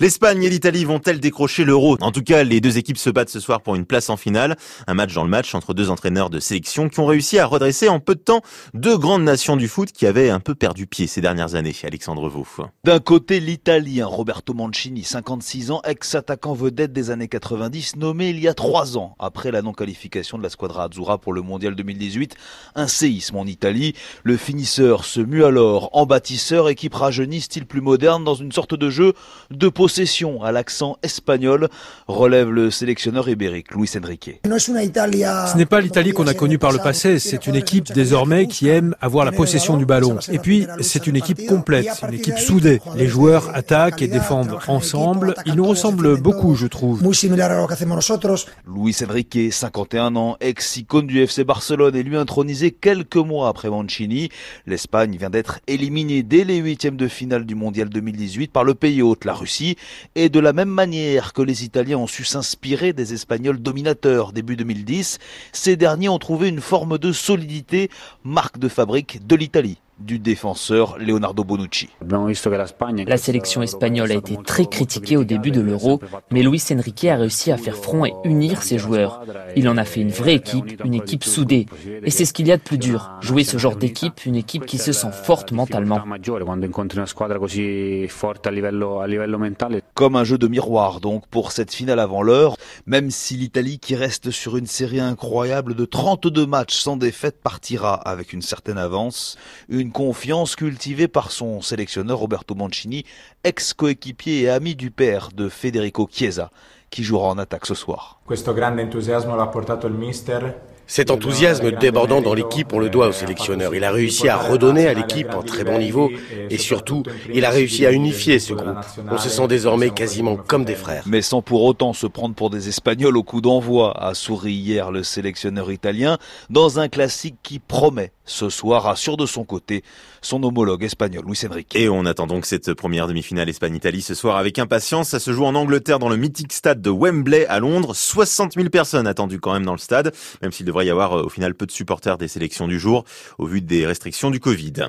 L'Espagne et l'Italie vont-elles décrocher l'euro? En tout cas, les deux équipes se battent ce soir pour une place en finale. Un match dans le match entre deux entraîneurs de sélection qui ont réussi à redresser en peu de temps deux grandes nations du foot qui avaient un peu perdu pied ces dernières années. Alexandre Vaux. D'un côté, l'Italien Roberto Mancini, 56 ans, ex-attaquant vedette des années 90, nommé il y a trois ans après la non-qualification de la Squadra Azzurra pour le Mondial 2018. Un séisme en Italie. Le finisseur se mue alors en bâtisseur, équipe rajeunie, style plus moderne, dans une sorte de jeu de possession à l'accent espagnol, relève le sélectionneur ibérique Luis Enrique. Ce n'est pas l'Italie qu'on a connue par le passé, c'est une équipe désormais qui aime avoir la possession du ballon. Et puis, c'est une équipe complète, une équipe soudée. Les joueurs attaquent et défendent ensemble. Ils nous ressemblent beaucoup, je trouve. Luis Enrique, 51 ans, ex-icône du FC Barcelone, est lui intronisé quelques mois après Mancini. L'Espagne vient d'être éliminée dès les huitièmes de finale du Mondial 2018 par le pays hôte, la Russie. Et de la même manière que les Italiens ont su s'inspirer des Espagnols dominateurs début 2010, ces derniers ont trouvé une forme de solidité, marque de fabrique de l'Italie du défenseur Leonardo Bonucci. La sélection espagnole a été très critiquée au début de l'Euro, mais Luis Enrique a réussi à faire front et unir ses joueurs. Il en a fait une vraie équipe, une équipe soudée. Et c'est ce qu'il y a de plus dur, jouer ce genre d'équipe, une équipe qui se sent forte mentalement. Comme un jeu de miroir donc pour cette finale avant l'heure, même si l'Italie qui reste sur une série incroyable de 32 matchs sans défaite partira avec une certaine avance, une confiance cultivée par son sélectionneur Roberto Mancini, ex-coéquipier et ami du père de Federico Chiesa, qui jouera en attaque ce soir. Cet enthousiasme débordant dans l'équipe, on le doit au sélectionneur. Il a réussi à redonner à l'équipe un très bon niveau et surtout, il a réussi à unifier ce groupe. On se sent désormais quasiment comme des frères. Mais sans pour autant se prendre pour des Espagnols au coup d'envoi, a souri hier le sélectionneur italien dans un classique qui promet ce soir assure de son côté son homologue espagnol Luis Enrique. Et on attend donc cette première demi-finale Espagne-Italie ce soir avec impatience. Ça se joue en Angleterre dans le mythique stade de Wembley à Londres. 60 000 personnes attendues quand même dans le stade, même s'il devrait y avoir euh, au final peu de supporters des sélections du jour au vu des restrictions du Covid.